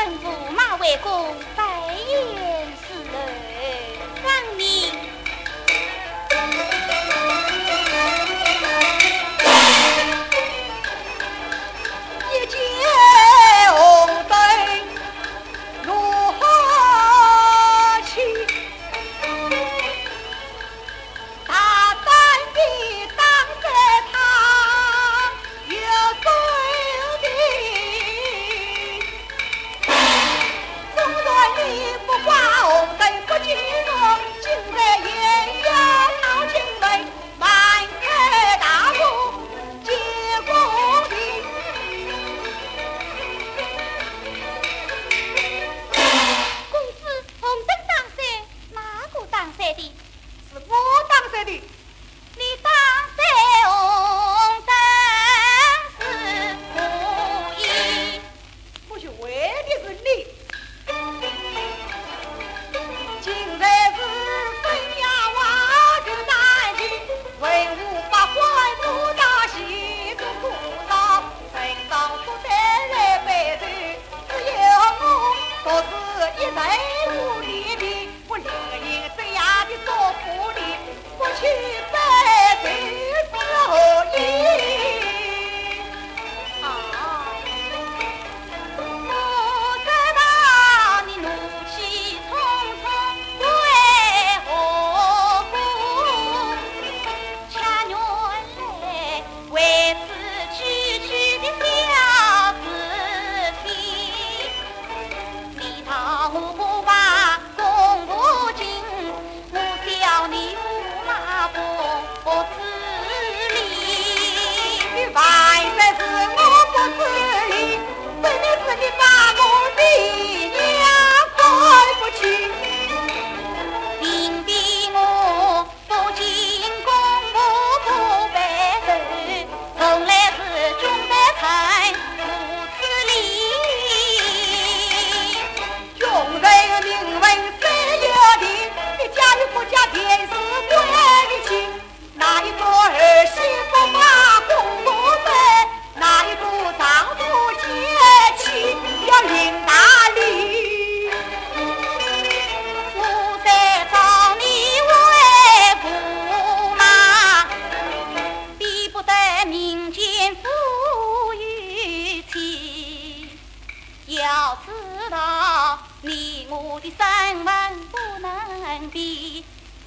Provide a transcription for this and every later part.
吩咐马卫公，百言似人。Betty.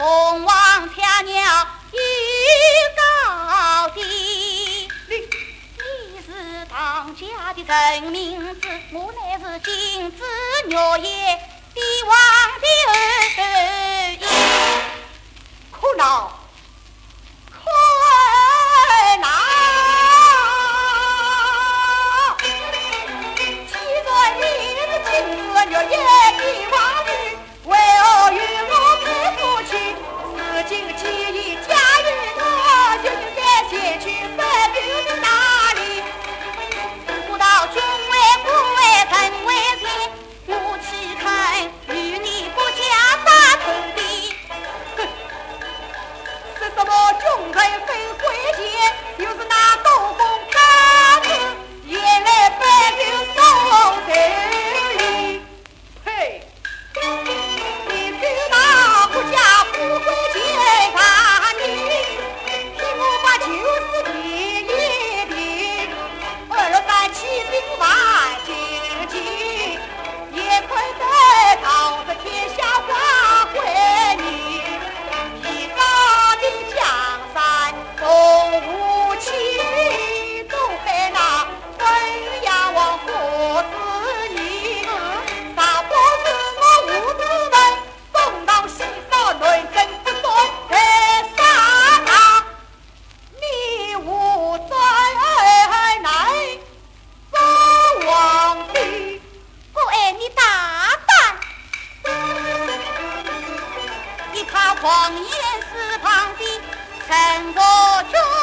龙王娘娘玉高殿，你你是唐家的真名字，我乃是金枝玉叶帝王的儿裔，可恼。旷野四旁的晨雾中。